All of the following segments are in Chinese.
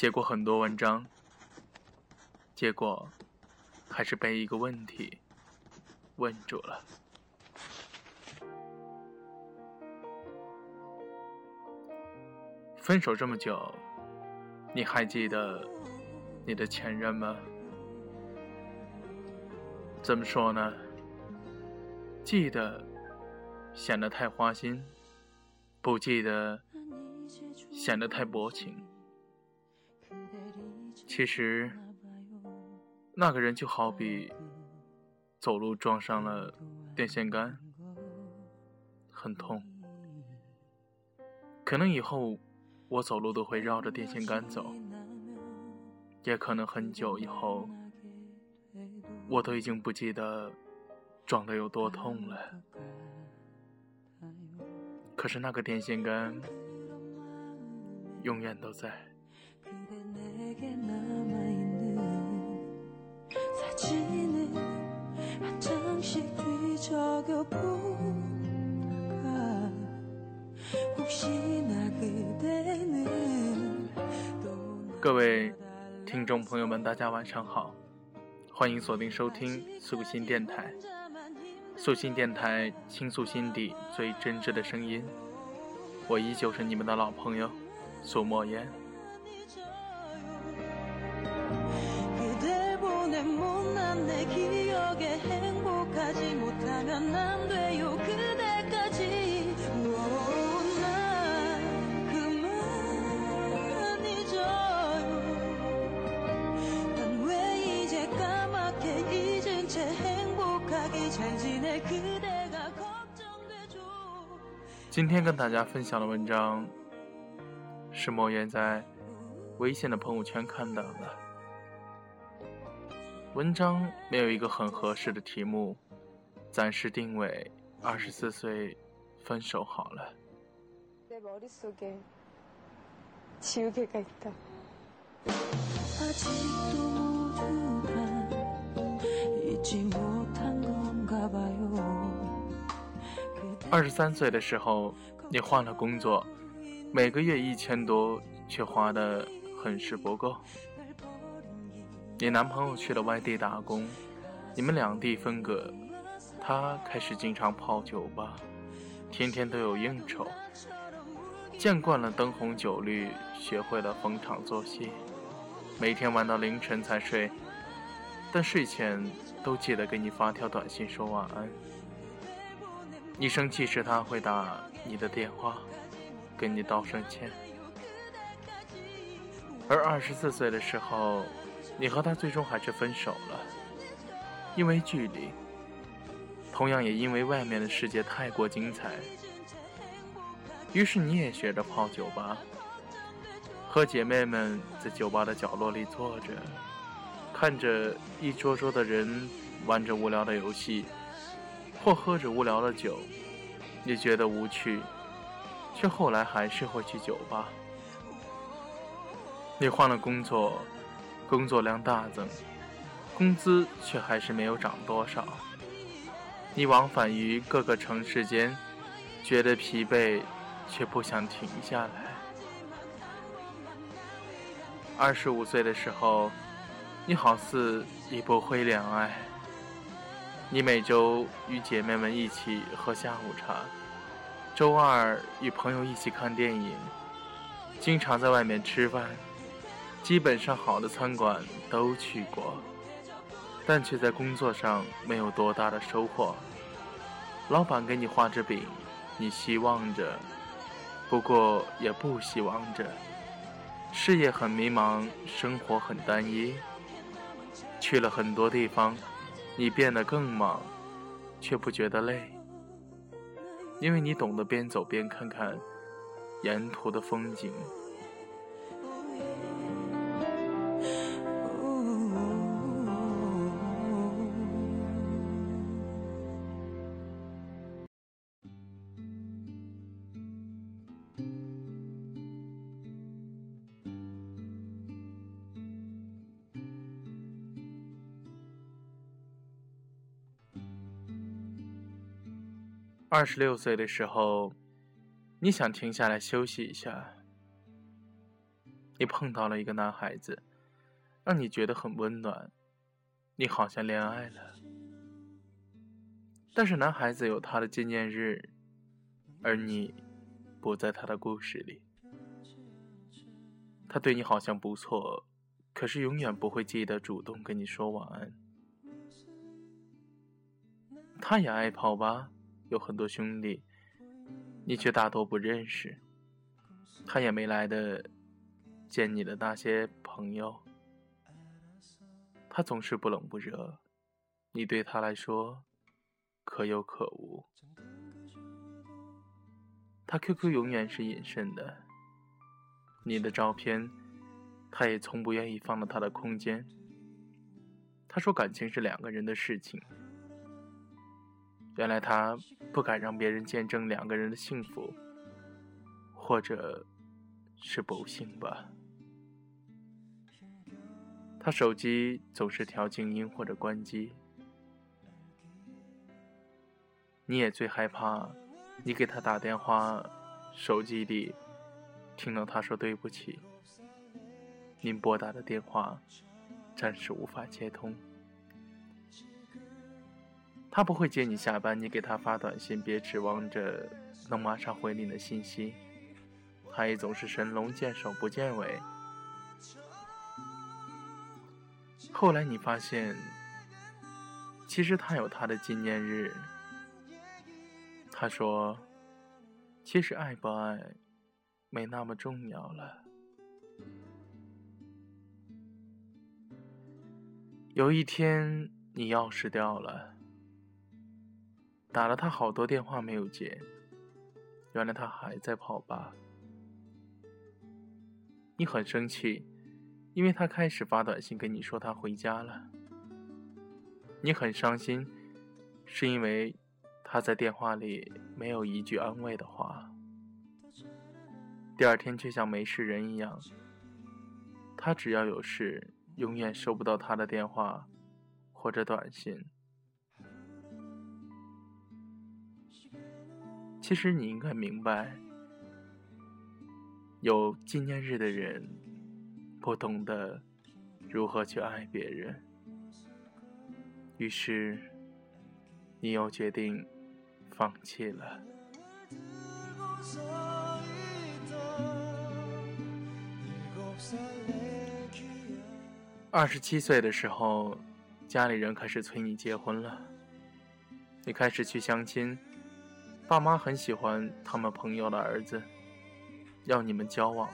写过很多文章，结果还是被一个问题问住了。分手这么久，你还记得你的前任吗？怎么说呢？记得显得太花心，不记得显得太薄情。其实，那个人就好比走路撞上了电线杆，很痛。可能以后我走路都会绕着电线杆走，也可能很久以后，我都已经不记得撞得有多痛了。可是那个电线杆永远都在。各位听众朋友们，大家晚上好，欢迎锁定收听素心电台。素心电台倾诉心底最真挚的声音，我依旧是你们的老朋友苏莫言。今天跟大家分享的文章是莫言在微信的朋友圈看到的。文章没有一个很合适的题目，暂时定位二十四岁分手好了。二十三岁的时候，你换了工作，每个月一千多，却花的很是不够。你男朋友去了外地打工，你们两地分隔，他开始经常泡酒吧，天天都有应酬。见惯了灯红酒绿，学会了逢场作戏，每天玩到凌晨才睡，但睡前都记得给你发条短信说晚安。你生气时，他会打你的电话，跟你道声歉。而二十四岁的时候，你和他最终还是分手了，因为距离，同样也因为外面的世界太过精彩。于是你也学着泡酒吧，和姐妹们在酒吧的角落里坐着，看着一桌桌的人玩着无聊的游戏。或喝着无聊的酒，你觉得无趣，却后来还是会去酒吧。你换了工作，工作量大增，工资却还是没有涨多少。你往返于各个城市间，觉得疲惫，却不想停下来。二十五岁的时候，你好似已不会恋爱。你每周与姐妹们一起喝下午茶，周二与朋友一起看电影，经常在外面吃饭，基本上好的餐馆都去过，但却在工作上没有多大的收获。老板给你画着饼，你希望着，不过也不希望着。事业很迷茫，生活很单一，去了很多地方。你变得更忙，却不觉得累，因为你懂得边走边看看沿途的风景。二十六岁的时候，你想停下来休息一下，你碰到了一个男孩子，让你觉得很温暖，你好像恋爱了。但是男孩子有他的纪念日，而你不在他的故事里。他对你好像不错，可是永远不会记得主动跟你说晚安。他也爱跑吧，有很多兄弟，你却大多不认识。他也没来的见你的那些朋友。他总是不冷不热，你对他来说可有可无。他 QQ 永远是隐身的。你的照片，他也从不愿意放到他的空间。他说感情是两个人的事情。原来他不敢让别人见证两个人的幸福，或者是不幸吧。他手机总是调静音或者关机。你也最害怕，你给他打电话，手机里。听到他说对不起，您拨打的电话暂时无法接通。他不会接你下班，你给他发短信，别指望着能马上回你的信息。他也总是神龙见首不见尾。后来你发现，其实他有他的纪念日。他说：“其实爱不爱。”没那么重要了。有一天，你钥匙掉了，打了他好多电话没有接，原来他还在跑吧。你很生气，因为他开始发短信跟你说他回家了。你很伤心，是因为他在电话里没有一句安慰的话。第二天却像没事人一样。他只要有事，永远收不到他的电话或者短信。其实你应该明白，有纪念日的人不懂得如何去爱别人。于是，你又决定放弃了。二十七岁的时候，家里人开始催你结婚了。你开始去相亲，爸妈很喜欢他们朋友的儿子，要你们交往。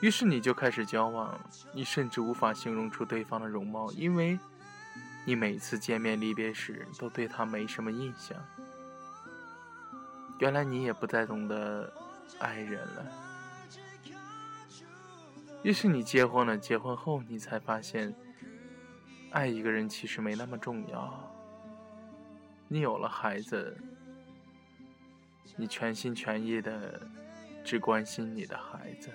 于是你就开始交往，你甚至无法形容出对方的容貌，因为你每次见面离别时都对他没什么印象。原来你也不再懂得爱人了。于是你结婚了，结婚后你才发现，爱一个人其实没那么重要。你有了孩子，你全心全意的只关心你的孩子。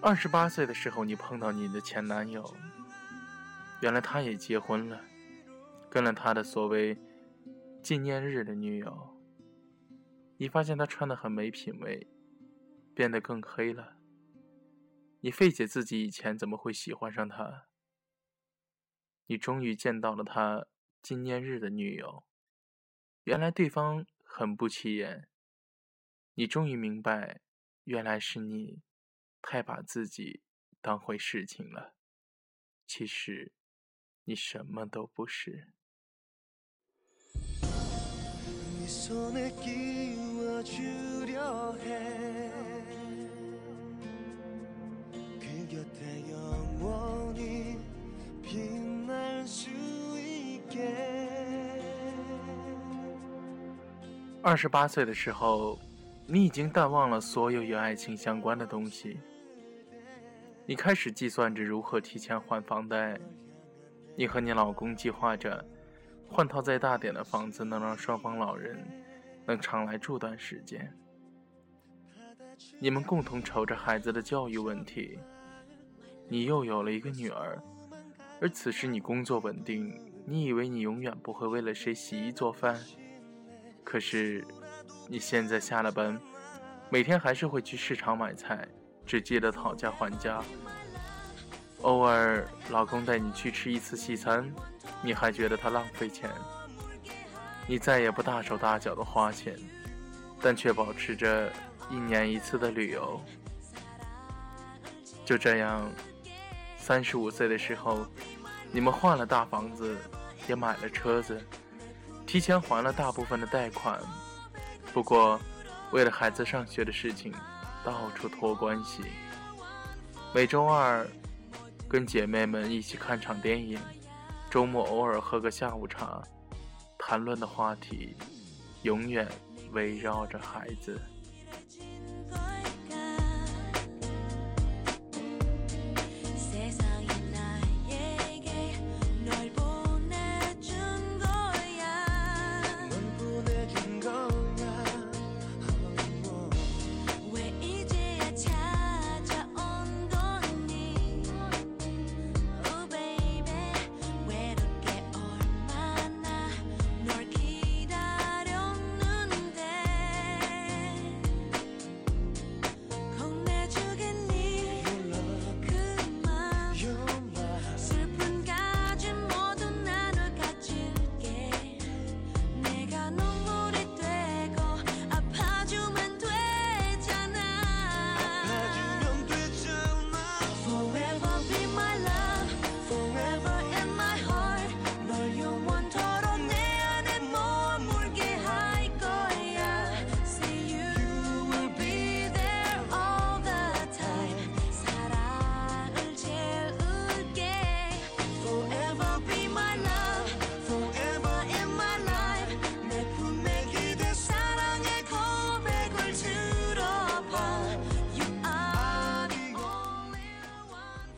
二十八岁的时候，你碰到你的前男友，原来他也结婚了，跟了他的所谓。纪念日的女友，你发现他穿的很没品味，变得更黑了。你费解自己以前怎么会喜欢上他。你终于见到了他纪念日的女友，原来对方很不起眼。你终于明白，原来是你太把自己当回事情了。其实，你什么都不是。二十八岁的时候，你已经淡忘了所有与爱情相关的东西。你开始计算着如何提前还房贷。你和你老公计划着。换套再大点的房子，能让双方老人能常来住段时间。你们共同愁着孩子的教育问题。你又有了一个女儿，而此时你工作稳定，你以为你永远不会为了谁洗衣做饭。可是，你现在下了班，每天还是会去市场买菜，只记得讨价还价。偶尔老公带你去吃一次西餐，你还觉得他浪费钱。你再也不大手大脚的花钱，但却保持着一年一次的旅游。就这样，三十五岁的时候，你们换了大房子，也买了车子，提前还了大部分的贷款。不过，为了孩子上学的事情，到处托关系。每周二。跟姐妹们一起看场电影，周末偶尔喝个下午茶，谈论的话题永远围绕着孩子。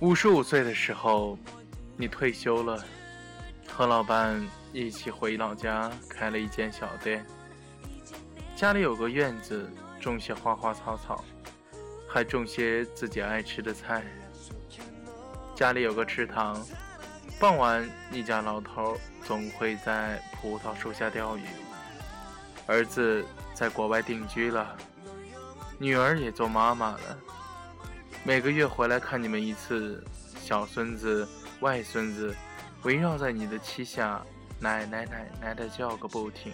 五十五岁的时候，你退休了，和老伴一起回老家开了一间小店。家里有个院子，种些花花草草，还种些自己爱吃的菜。家里有个池塘，傍晚一家老头总会在葡萄树下钓鱼。儿子在国外定居了，女儿也做妈妈了。每个月回来看你们一次，小孙子、外孙子围绕在你的膝下，奶奶奶奶的叫个不停。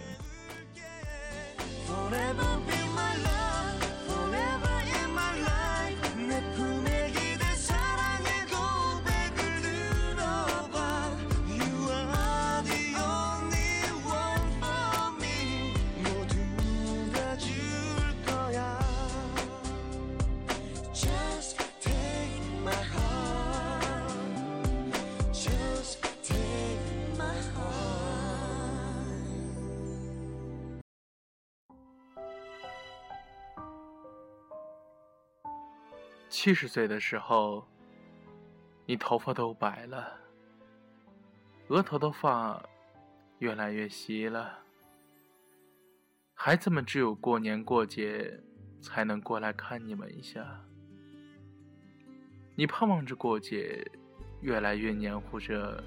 七十岁的时候，你头发都白了，额头的发越来越稀了。孩子们只有过年过节才能过来看你们一下。你盼望着过节，越来越黏糊着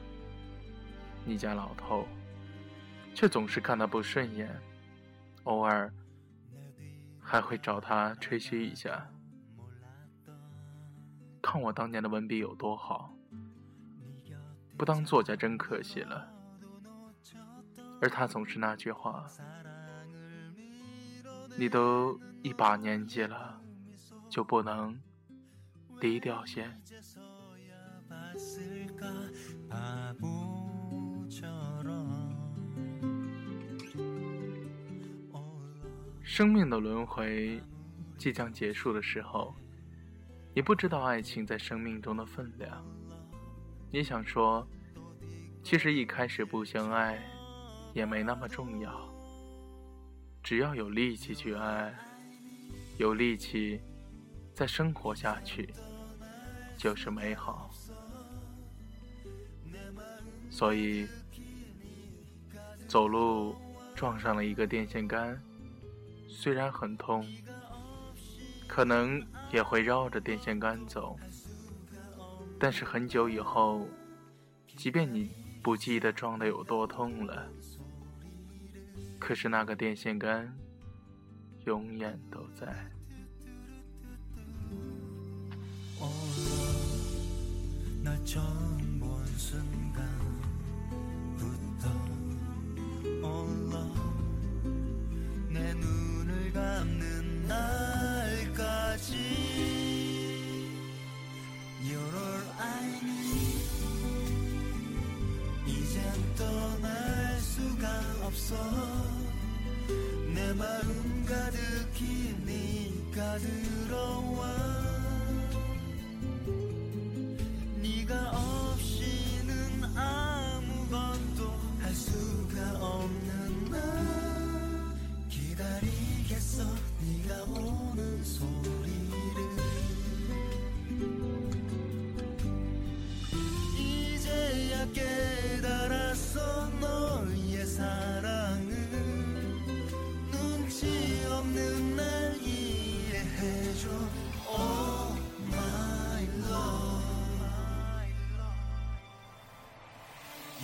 你家老头，却总是看他不顺眼，偶尔还会找他吹嘘一下。看我当年的文笔有多好，不当作家真可惜了。而他总是那句话：“你都一把年纪了，就不能低调些？”生命的轮回即将结束的时候。你不知道爱情在生命中的分量。你想说，其实一开始不相爱也没那么重要，只要有力气去爱，有力气再生活下去，就是美好。所以，走路撞上了一个电线杆，虽然很痛。可能也会绕着电线杆走，但是很久以后，即便你不记得撞得有多痛了，可是那个电线杆永远都在。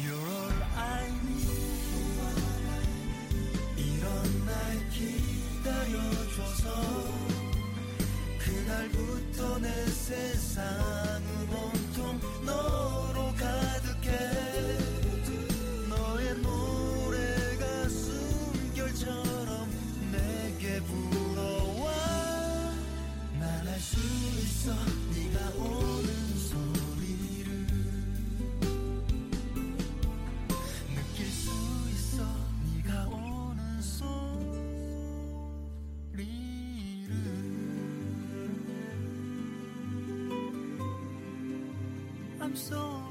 You're so